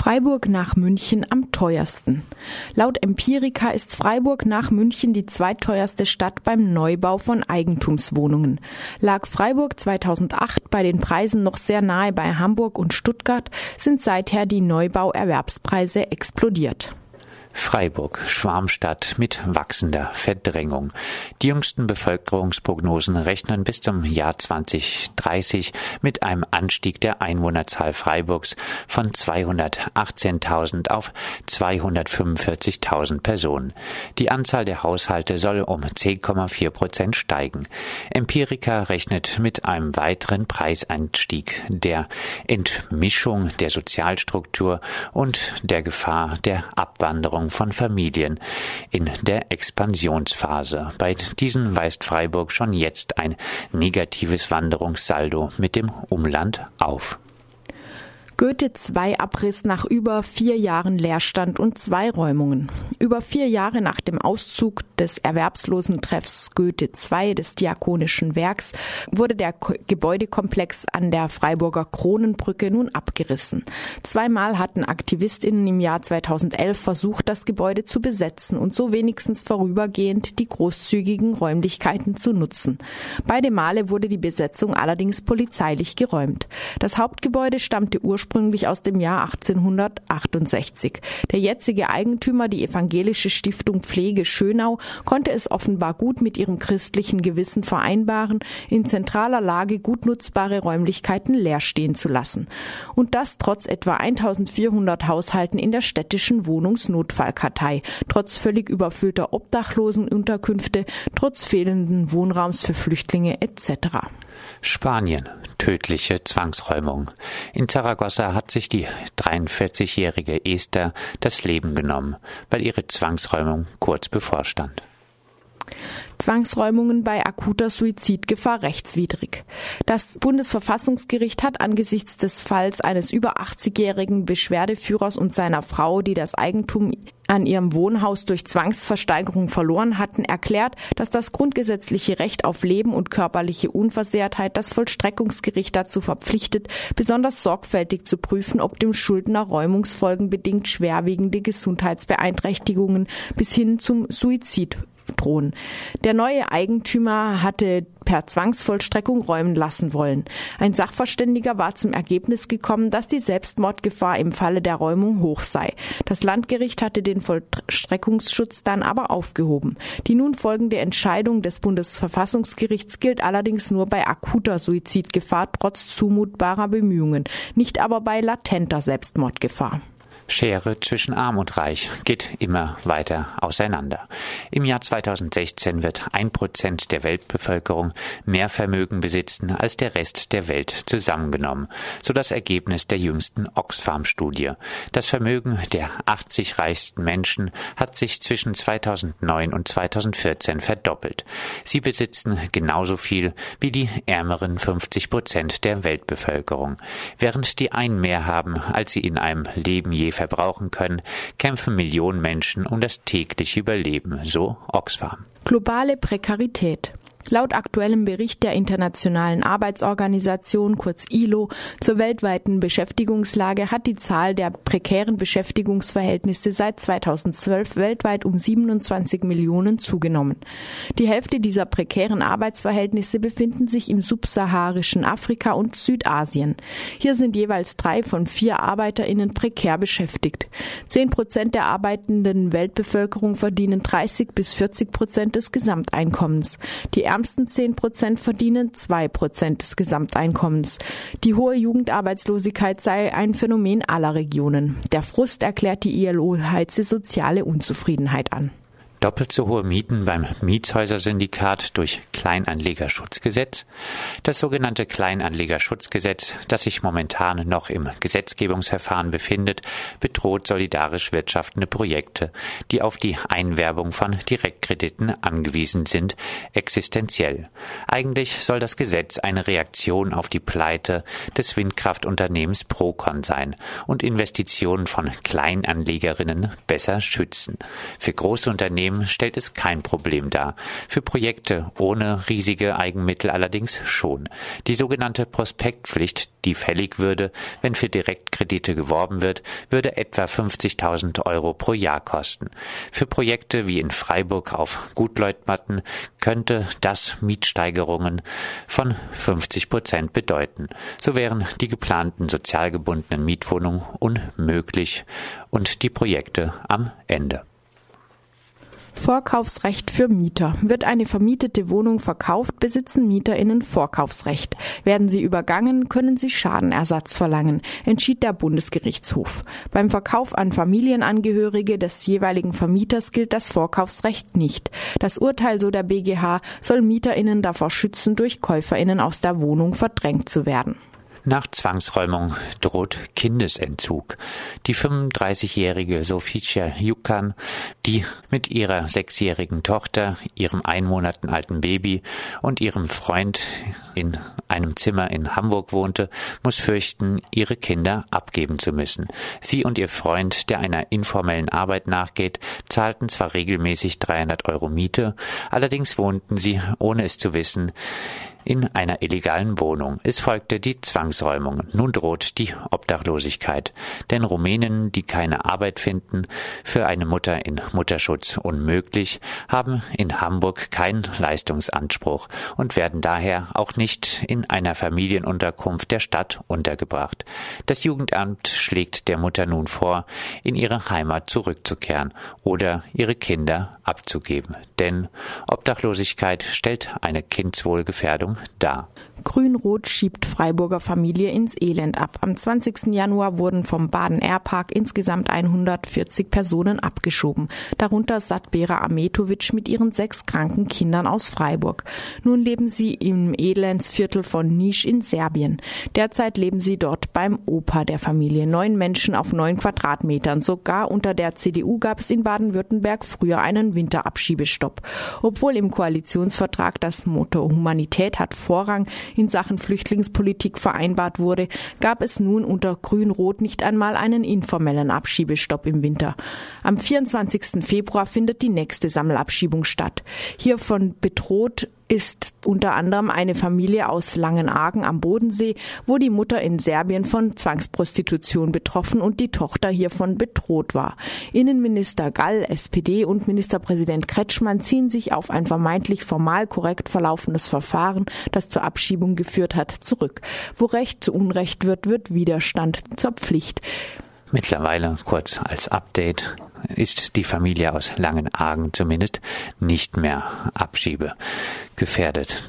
Freiburg nach München am teuersten. Laut Empirica ist Freiburg nach München die zweitteuerste Stadt beim Neubau von Eigentumswohnungen. Lag Freiburg 2008 bei den Preisen noch sehr nahe bei Hamburg und Stuttgart, sind seither die Neubauerwerbspreise explodiert. Freiburg, Schwarmstadt mit wachsender Verdrängung. Die jüngsten Bevölkerungsprognosen rechnen bis zum Jahr 2030 mit einem Anstieg der Einwohnerzahl Freiburgs von 218.000 auf 245.000 Personen. Die Anzahl der Haushalte soll um 10,4 Prozent steigen. Empirica rechnet mit einem weiteren Preisanstieg, der Entmischung der Sozialstruktur und der Gefahr der Abwanderung Von Familien in der Expansionsphase. Bei diesen weist Freiburg schon jetzt ein negatives Wanderungssaldo mit dem Umland auf. Goethe II Abriss nach über vier Jahren Leerstand und zwei Räumungen. Über vier Jahre nach dem Auszug des Erwerbslosentreffs Goethe II des Diakonischen Werks wurde der Gebäudekomplex an der Freiburger Kronenbrücke nun abgerissen. Zweimal hatten AktivistInnen im Jahr 2011 versucht, das Gebäude zu besetzen und so wenigstens vorübergehend die großzügigen Räumlichkeiten zu nutzen. Beide Male wurde die Besetzung allerdings polizeilich geräumt. Das Hauptgebäude stammte ursprünglich ursprünglich aus dem Jahr 1868. Der jetzige Eigentümer, die evangelische Stiftung Pflege Schönau, konnte es offenbar gut mit ihrem christlichen Gewissen vereinbaren, in zentraler Lage gut nutzbare Räumlichkeiten leer stehen zu lassen. Und das trotz etwa 1400 Haushalten in der städtischen Wohnungsnotfallkartei, trotz völlig überfüllter Obdachlosenunterkünfte, trotz fehlenden Wohnraums für Flüchtlinge etc. Spanien. Tödliche Zwangsräumung. In Zaragoza hat sich die 43-jährige Esther das Leben genommen, weil ihre Zwangsräumung kurz bevorstand. Zwangsräumungen bei akuter Suizidgefahr rechtswidrig. Das Bundesverfassungsgericht hat angesichts des Falls eines über 80-jährigen Beschwerdeführers und seiner Frau, die das Eigentum an ihrem Wohnhaus durch Zwangsversteigerung verloren hatten, erklärt, dass das grundgesetzliche Recht auf Leben und körperliche Unversehrtheit das Vollstreckungsgericht dazu verpflichtet, besonders sorgfältig zu prüfen, ob dem Schuldner Räumungsfolgen bedingt schwerwiegende Gesundheitsbeeinträchtigungen bis hin zum Suizid drohen. Der neue Eigentümer hatte per Zwangsvollstreckung räumen lassen wollen. Ein Sachverständiger war zum Ergebnis gekommen, dass die Selbstmordgefahr im Falle der Räumung hoch sei. Das Landgericht hatte den Vollstreckungsschutz dann aber aufgehoben. Die nun folgende Entscheidung des Bundesverfassungsgerichts gilt allerdings nur bei akuter Suizidgefahr trotz zumutbarer Bemühungen, nicht aber bei latenter Selbstmordgefahr. Schere zwischen Arm und Reich geht immer weiter auseinander. Im Jahr 2016 wird ein Prozent der Weltbevölkerung mehr Vermögen besitzen als der Rest der Welt zusammengenommen, so das Ergebnis der jüngsten Oxfam-Studie. Das Vermögen der 80 reichsten Menschen hat sich zwischen 2009 und 2014 verdoppelt. Sie besitzen genauso viel wie die ärmeren 50 Prozent der Weltbevölkerung. Während die einen mehr haben, als sie in einem Leben je verbrauchen können, kämpfen Millionen Menschen um das tägliche Überleben, so Oxfam. Globale Prekarität. Laut aktuellem Bericht der Internationalen Arbeitsorganisation kurz ILO zur weltweiten Beschäftigungslage hat die Zahl der prekären Beschäftigungsverhältnisse seit 2012 weltweit um 27 Millionen zugenommen. Die Hälfte dieser prekären Arbeitsverhältnisse befinden sich im subsaharischen Afrika und Südasien. Hier sind jeweils drei von vier ArbeiterInnen prekär beschäftigt. Zehn Prozent der arbeitenden Weltbevölkerung verdienen 30 bis 40 Prozent des Gesamteinkommens. Die ärmsten 10 Prozent verdienen 2 Prozent des Gesamteinkommens. Die hohe Jugendarbeitslosigkeit sei ein Phänomen aller Regionen. Der Frust erklärt die ILO heize soziale Unzufriedenheit an. Doppelt so hohe Mieten beim Mietshäusersyndikat durch Kleinanlegerschutzgesetz. Das sogenannte Kleinanlegerschutzgesetz, das sich momentan noch im Gesetzgebungsverfahren befindet, bedroht solidarisch wirtschaftende Projekte, die auf die Einwerbung von Direktkrediten angewiesen sind, existenziell. Eigentlich soll das Gesetz eine Reaktion auf die Pleite des Windkraftunternehmens Procon sein und Investitionen von Kleinanlegerinnen besser schützen. Für große Unternehmen Unternehmen stellt es kein Problem dar. Für Projekte ohne riesige Eigenmittel allerdings schon. Die sogenannte Prospektpflicht, die fällig würde, wenn für Direktkredite geworben wird, würde etwa 50.000 Euro pro Jahr kosten. Für Projekte wie in Freiburg auf Gutleutmatten könnte das Mietsteigerungen von 50 Prozent bedeuten. So wären die geplanten sozial gebundenen Mietwohnungen unmöglich und die Projekte am Ende. Vorkaufsrecht für Mieter. Wird eine vermietete Wohnung verkauft, besitzen MieterInnen Vorkaufsrecht. Werden sie übergangen, können sie Schadenersatz verlangen, entschied der Bundesgerichtshof. Beim Verkauf an Familienangehörige des jeweiligen Vermieters gilt das Vorkaufsrecht nicht. Das Urteil, so der BGH, soll MieterInnen davor schützen, durch KäuferInnen aus der Wohnung verdrängt zu werden. Nach Zwangsräumung droht Kindesentzug. Die 35-jährige Soficia Yukan, die mit ihrer sechsjährigen Tochter, ihrem ein Monaten alten Baby und ihrem Freund in einem Zimmer in Hamburg wohnte, muss fürchten, ihre Kinder abgeben zu müssen. Sie und ihr Freund, der einer informellen Arbeit nachgeht, zahlten zwar regelmäßig 300 Euro Miete, allerdings wohnten sie, ohne es zu wissen, in einer illegalen Wohnung. Es folgte die Zwangsräumung. Nun droht die Obdachlosigkeit. Denn Rumänen, die keine Arbeit finden, für eine Mutter in Mutterschutz unmöglich, haben in Hamburg keinen Leistungsanspruch und werden daher auch nicht in einer Familienunterkunft der Stadt untergebracht. Das Jugendamt schlägt der Mutter nun vor, in ihre Heimat zurückzukehren oder ihre Kinder abzugeben. Denn Obdachlosigkeit stellt eine Kindswohlgefährdung dar. Grün-Rot schiebt Freiburger Familie ins Elend ab. Am 20. Januar wurden vom Baden-Air-Park insgesamt 140 Personen abgeschoben, darunter Satbera Ametovic mit ihren sechs kranken Kindern aus Freiburg. Nun leben sie im Elendsviertel von Nisch in Serbien. Derzeit leben sie dort beim Opa der Familie. Neun Menschen auf neun Quadratmetern. Sogar unter der CDU gab es in Baden-Württemberg früher einen Winterabschiebestopp. Obwohl im Koalitionsvertrag das Motto Humanität hat Vorrang in Sachen Flüchtlingspolitik vereinbart wurde, gab es nun unter Grün-Rot nicht einmal einen informellen Abschiebestopp im Winter. Am 24. Februar findet die nächste Sammelabschiebung statt. Hiervon bedroht ist unter anderem eine Familie aus Langenargen am Bodensee, wo die Mutter in Serbien von Zwangsprostitution betroffen und die Tochter hiervon bedroht war. Innenminister Gall, SPD und Ministerpräsident Kretschmann ziehen sich auf ein vermeintlich formal korrekt verlaufendes Verfahren, das zur Abschiebung geführt hat, zurück. Wo Recht zu Unrecht wird, wird Widerstand zur Pflicht. Mittlerweile, kurz als Update, ist die Familie aus Langenargen zumindest nicht mehr abschiebegefährdet.